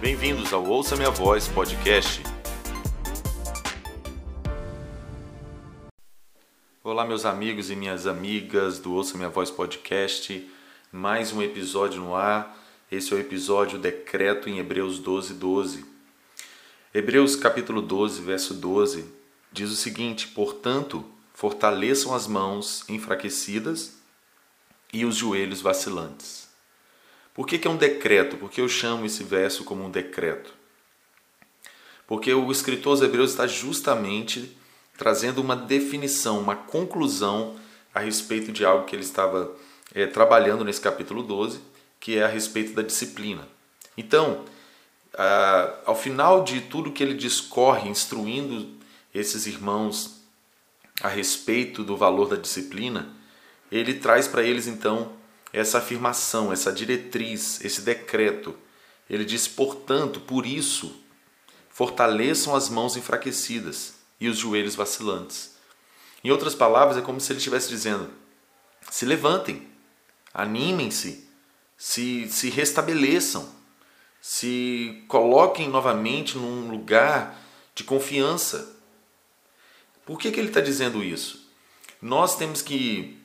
Bem-vindos ao Ouça Minha Voz podcast. Olá, meus amigos e minhas amigas do Ouça Minha Voz podcast. Mais um episódio no ar. Esse é o episódio Decreto em Hebreus 12, 12. Hebreus capítulo 12, verso 12 diz o seguinte: Portanto, fortaleçam as mãos enfraquecidas e os joelhos vacilantes. Por que, que é um decreto? Por que eu chamo esse verso como um decreto? Porque o escritor aos Hebreus está justamente trazendo uma definição, uma conclusão a respeito de algo que ele estava é, trabalhando nesse capítulo 12, que é a respeito da disciplina. Então, ao final de tudo que ele discorre, instruindo esses irmãos a respeito do valor da disciplina, ele traz para eles então essa afirmação, essa diretriz, esse decreto. Ele diz: portanto, por isso, fortaleçam as mãos enfraquecidas e os joelhos vacilantes. Em outras palavras, é como se ele estivesse dizendo: se levantem, animem-se, se, se restabeleçam, se coloquem novamente num lugar de confiança. Por que, que ele está dizendo isso? Nós temos que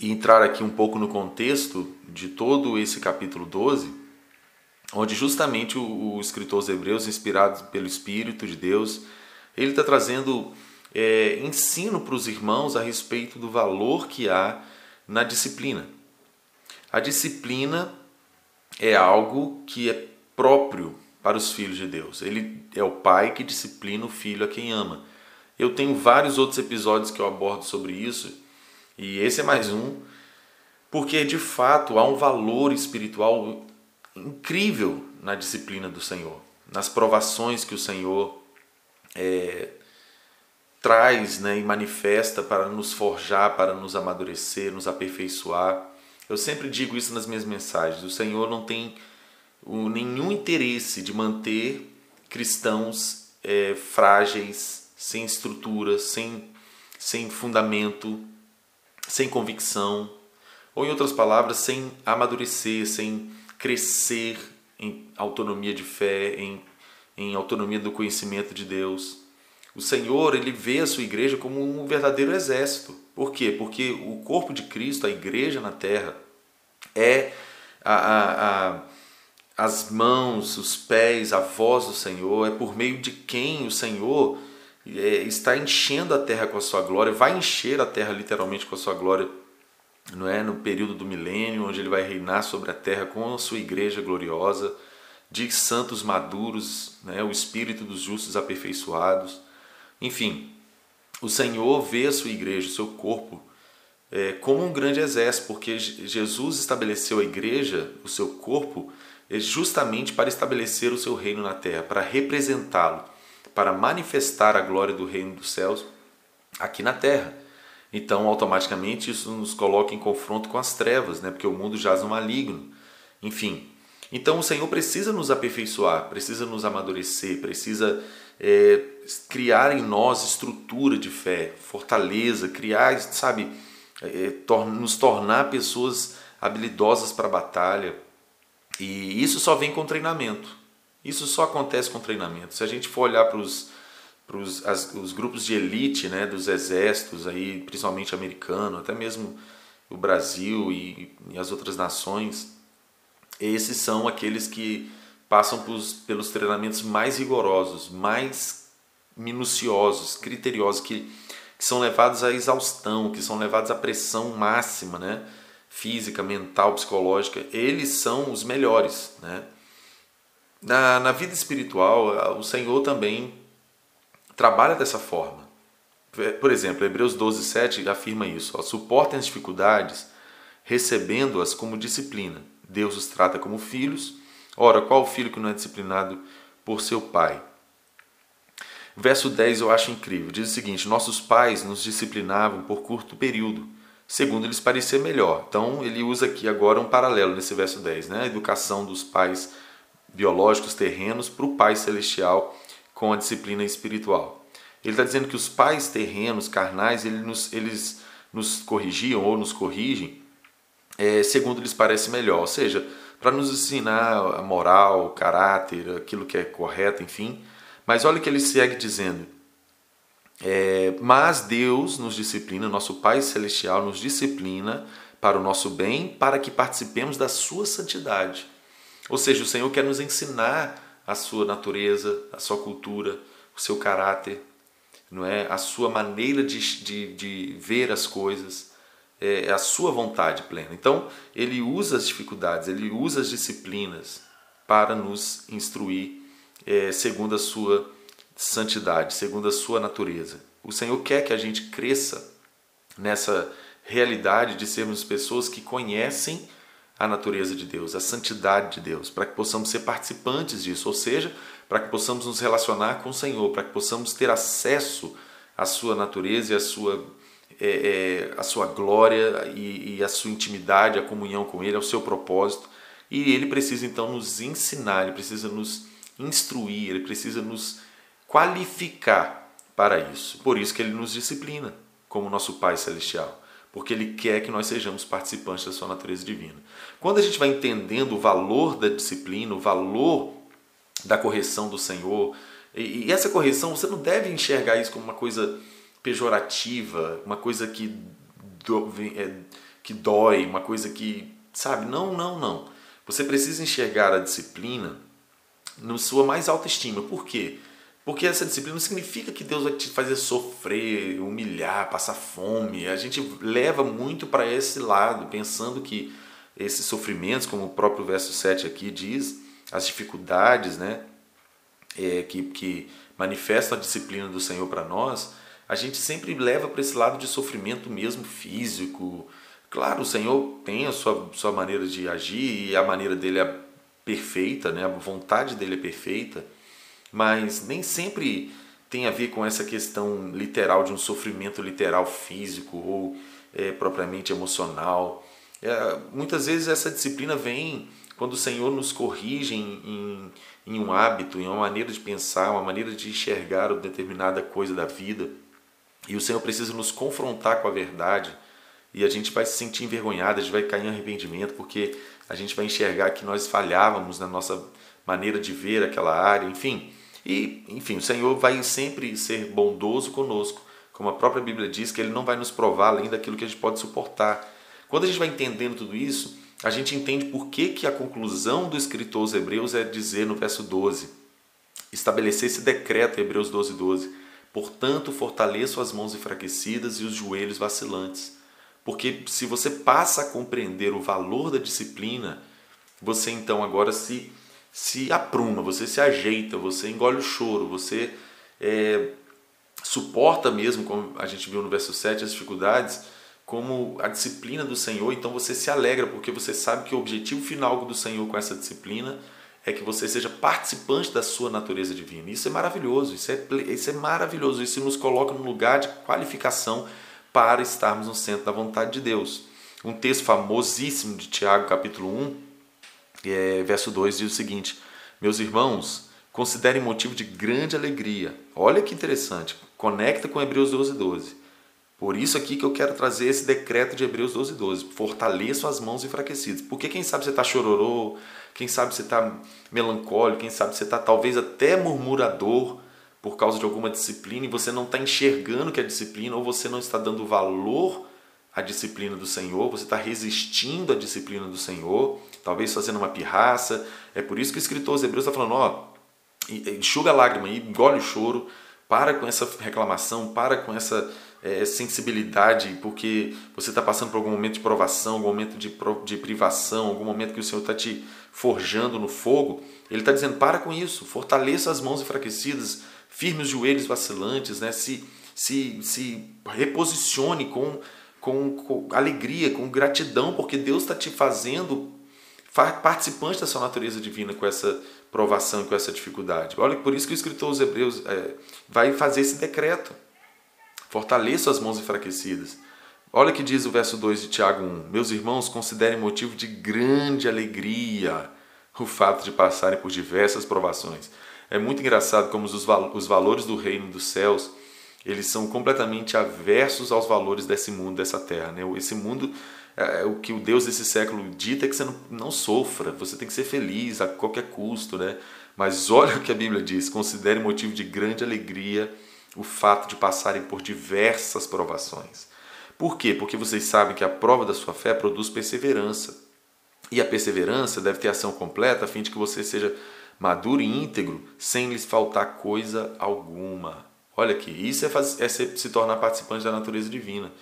entrar aqui um pouco no contexto de todo esse capítulo 12, onde justamente o, o escritor aos Hebreus, inspirado pelo Espírito de Deus, ele está trazendo é, ensino para os irmãos a respeito do valor que há na disciplina. A disciplina é algo que é próprio para os filhos de Deus. Ele é o pai que disciplina o filho a quem ama. Eu tenho vários outros episódios que eu abordo sobre isso, e esse é mais um, porque de fato há um valor espiritual incrível na disciplina do Senhor, nas provações que o Senhor é, traz né, e manifesta para nos forjar, para nos amadurecer, nos aperfeiçoar. Eu sempre digo isso nas minhas mensagens: o Senhor não tem nenhum interesse de manter cristãos é, frágeis, sem estrutura, sem, sem fundamento, sem convicção, ou em outras palavras, sem amadurecer, sem crescer em autonomia de fé, em em autonomia do conhecimento de Deus. O Senhor, ele vê a sua igreja como um verdadeiro exército. Por quê? Porque o corpo de Cristo, a igreja na terra, é a, a, a, as mãos, os pés, a voz do Senhor, é por meio de quem o Senhor está enchendo a terra com a sua glória, vai encher a terra literalmente com a sua glória, não é? No período do milênio, onde ele vai reinar sobre a terra com a sua igreja gloriosa de santos maduros, né, o espírito dos justos aperfeiçoados. Enfim, o Senhor vê a sua igreja, o seu corpo, é, como um grande exército, porque Jesus estabeleceu a igreja, o seu corpo, é justamente para estabelecer o seu reino na terra, para representá-lo, para manifestar a glória do reino dos céus aqui na terra. Então, automaticamente, isso nos coloca em confronto com as trevas, né? porque o mundo jaz no maligno. Enfim, então o Senhor precisa nos aperfeiçoar, precisa nos amadurecer, precisa é, criar em nós estrutura de fé, fortaleza, criar, sabe, é, tor nos tornar pessoas habilidosas para a batalha. E isso só vem com treinamento. Isso só acontece com treinamento. Se a gente for olhar para os os grupos de elite né, dos exércitos, aí, principalmente americano, até mesmo o Brasil e, e as outras nações, esses são aqueles que passam pelos, pelos treinamentos mais rigorosos, mais minuciosos, criteriosos, que, que são levados à exaustão, que são levados à pressão máxima, né? física, mental, psicológica. Eles são os melhores. Né? Na, na vida espiritual, o Senhor também trabalha dessa forma. Por exemplo, Hebreus 12, 7 afirma isso: ó, suportem as dificuldades, recebendo-as como disciplina Deus os trata como filhos. Ora, qual filho que não é disciplinado por seu pai? Verso 10 eu acho incrível. Diz o seguinte: Nossos pais nos disciplinavam por curto período, segundo lhes parecia melhor. Então ele usa aqui agora um paralelo nesse verso 10, né? A educação dos pais biológicos terrenos para o pai celestial com a disciplina espiritual. Ele está dizendo que os pais terrenos, carnais, eles nos, eles nos corrigiam ou nos corrigem é, segundo lhes parece melhor. Ou seja, para nos ensinar a moral, o caráter, aquilo que é correto, enfim. Mas olha o que ele segue dizendo. É, mas Deus nos disciplina, nosso Pai Celestial nos disciplina para o nosso bem, para que participemos da sua santidade. Ou seja, o Senhor quer nos ensinar a sua natureza, a sua cultura, o seu caráter, não é? a sua maneira de, de, de ver as coisas, é, é a sua vontade plena. Então, ele usa as dificuldades, ele usa as disciplinas para nos instruir é, segundo a sua santidade, segundo a sua natureza. O Senhor quer que a gente cresça nessa realidade de sermos pessoas que conhecem a natureza de Deus, a santidade de Deus, para que possamos ser participantes disso, ou seja, para que possamos nos relacionar com o Senhor, para que possamos ter acesso à sua natureza e à sua, é, é, à sua glória e, e à sua intimidade, à comunhão com Ele, ao seu propósito. E Ele precisa então nos ensinar, Ele precisa nos instruir, Ele precisa nos qualificar para isso. Por isso que Ele nos disciplina, como nosso Pai Celestial porque Ele quer que nós sejamos participantes da sua natureza divina. Quando a gente vai entendendo o valor da disciplina, o valor da correção do Senhor, e essa correção você não deve enxergar isso como uma coisa pejorativa, uma coisa que, do, é, que dói, uma coisa que, sabe, não, não, não. Você precisa enxergar a disciplina na sua mais alta estima. Por quê? Essa disciplina não significa que Deus vai te fazer sofrer, humilhar, passar fome. A gente leva muito para esse lado, pensando que esses sofrimentos, como o próprio verso 7 aqui diz, as dificuldades né, é, que, que manifestam a disciplina do Senhor para nós, a gente sempre leva para esse lado de sofrimento mesmo físico. Claro, o Senhor tem a sua, sua maneira de agir e a maneira dele é perfeita, né? a vontade dele é perfeita mas nem sempre tem a ver com essa questão literal de um sofrimento literal físico ou é, propriamente emocional. É, muitas vezes essa disciplina vem quando o Senhor nos corrige em, em, em, um hábito, em uma maneira de pensar, uma maneira de enxergar uma determinada coisa da vida. E o Senhor precisa nos confrontar com a verdade e a gente vai se sentir envergonhado, a gente vai cair em arrependimento porque a gente vai enxergar que nós falhávamos na nossa maneira de ver aquela área, enfim. E, enfim, o Senhor vai sempre ser bondoso conosco, como a própria Bíblia diz, que Ele não vai nos provar além daquilo que a gente pode suportar. Quando a gente vai entendendo tudo isso, a gente entende por que, que a conclusão do escritor aos Hebreus é dizer no verso 12, estabelecer esse decreto, Hebreus 12, 12. Portanto, fortaleço as mãos enfraquecidas e os joelhos vacilantes. Porque se você passa a compreender o valor da disciplina, você então agora se se apruma, você se ajeita, você engole o choro, você é, suporta mesmo, como a gente viu no verso 7, as dificuldades, como a disciplina do Senhor, então você se alegra, porque você sabe que o objetivo final do Senhor com essa disciplina é que você seja participante da sua natureza divina. Isso é maravilhoso, isso é, isso é maravilhoso, isso nos coloca num lugar de qualificação para estarmos no centro da vontade de Deus. Um texto famosíssimo de Tiago, capítulo 1, é, verso 2 diz o seguinte: Meus irmãos, considerem motivo de grande alegria. Olha que interessante, conecta com Hebreus 12, 12. Por isso aqui que eu quero trazer esse decreto de Hebreus 12, 12. Fortaleçam as mãos enfraquecidas. Porque quem sabe você está chororô, quem sabe você está melancólico, quem sabe você está talvez até murmurador por causa de alguma disciplina e você não está enxergando que é disciplina ou você não está dando valor à disciplina do Senhor, você está resistindo à disciplina do Senhor, talvez fazendo uma pirraça. É por isso que o escritor aos Hebreus está falando: ó, enxuga a lágrima e engole o choro, para com essa reclamação, para com essa é, sensibilidade, porque você está passando por algum momento de provação, algum momento de, de privação, algum momento que o Senhor está te forjando no fogo. Ele está dizendo: para com isso, fortaleça as mãos enfraquecidas, firme os joelhos vacilantes, né? se, se, se reposicione com, com, com alegria, com gratidão, porque Deus está te fazendo participante da sua natureza divina com essa provação com essa dificuldade. Olha, por isso que o escritor aos Hebreus é, vai fazer esse decreto. Fortaleça as mãos enfraquecidas. Olha que diz o verso 2 de Tiago 1: Meus irmãos, considerem motivo de grande alegria o fato de passarem por diversas provações. É muito engraçado como os, os valores do reino dos céus eles são completamente aversos aos valores desse mundo, dessa terra. Né? Esse mundo é, é, o que o Deus desse século dita é que você não, não sofra, você tem que ser feliz a qualquer custo, né? Mas olha o que a Bíblia diz: considere motivo de grande alegria o fato de passarem por diversas provações. Por quê? Porque vocês sabem que a prova da sua fé produz perseverança. E a perseverança deve ter ação completa a fim de que você seja maduro e íntegro, sem lhes faltar coisa alguma. Olha aqui, isso é, é se tornar participante da natureza divina.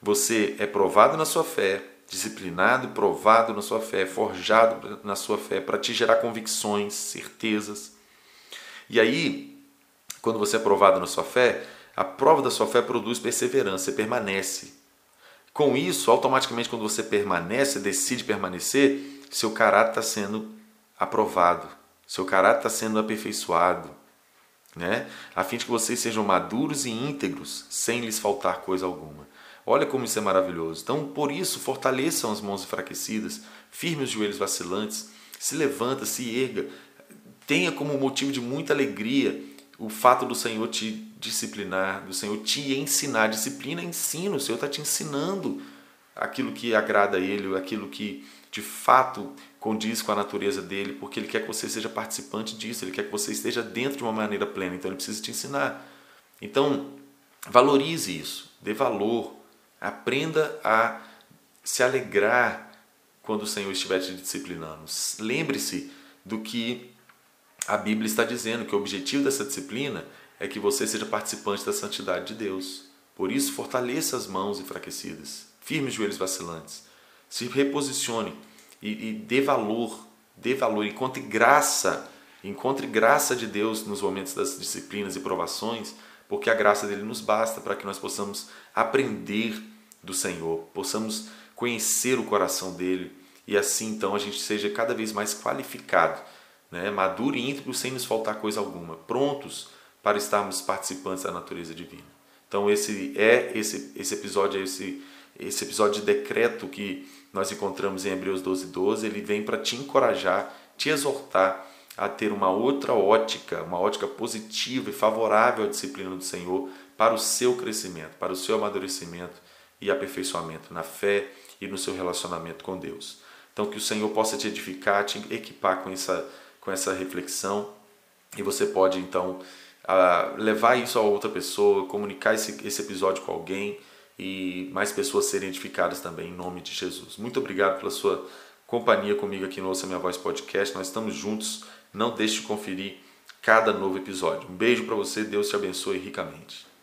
Você é provado na sua fé, disciplinado, provado na sua fé, forjado na sua fé para te gerar convicções, certezas. E aí, quando você é provado na sua fé, a prova da sua fé produz perseverança, você permanece. Com isso, automaticamente, quando você permanece, decide permanecer, seu caráter está sendo aprovado, seu caráter está sendo aperfeiçoado, né? a fim de que vocês sejam maduros e íntegros, sem lhes faltar coisa alguma. Olha como isso é maravilhoso. Então, por isso, fortaleçam as mãos enfraquecidas, firme os joelhos vacilantes, se levanta, se erga, tenha como motivo de muita alegria o fato do Senhor te disciplinar, do Senhor te ensinar. Disciplina, ensino, o Senhor está te ensinando aquilo que agrada a Ele, aquilo que de fato condiz com a natureza dele, porque Ele quer que você seja participante disso, Ele quer que você esteja dentro de uma maneira plena, então Ele precisa te ensinar. Então, valorize isso, dê valor, aprenda a se alegrar quando o Senhor estiver te disciplinando. Lembre-se do que a Bíblia está dizendo que o objetivo dessa disciplina é que você seja participante da santidade de Deus. Por isso, fortaleça as mãos enfraquecidas, firme os joelhos vacilantes, se reposicione e, e dê valor, dê valor, encontre graça, encontre graça de Deus nos momentos das disciplinas e provações, porque a graça dele nos basta para que nós possamos aprender do Senhor, possamos conhecer o coração dele e assim então a gente seja cada vez mais qualificado né, maduro e íntegro sem nos faltar coisa alguma, prontos para estarmos participantes da natureza divina. Então esse é esse esse episódio é esse esse episódio de decreto que nós encontramos em Hebreus 12, 12, ele vem para te encorajar, te exortar a ter uma outra ótica, uma ótica positiva e favorável à disciplina do Senhor para o seu crescimento, para o seu amadurecimento e aperfeiçoamento na fé e no seu relacionamento com Deus. Então que o Senhor possa te edificar, te equipar com essa com essa reflexão e você pode então levar isso a outra pessoa, comunicar esse, esse episódio com alguém e mais pessoas serem edificadas também em nome de Jesus. Muito obrigado pela sua companhia comigo aqui no Ouça Minha Voz Podcast. Nós estamos juntos. Não deixe de conferir cada novo episódio. Um beijo para você. Deus te abençoe ricamente.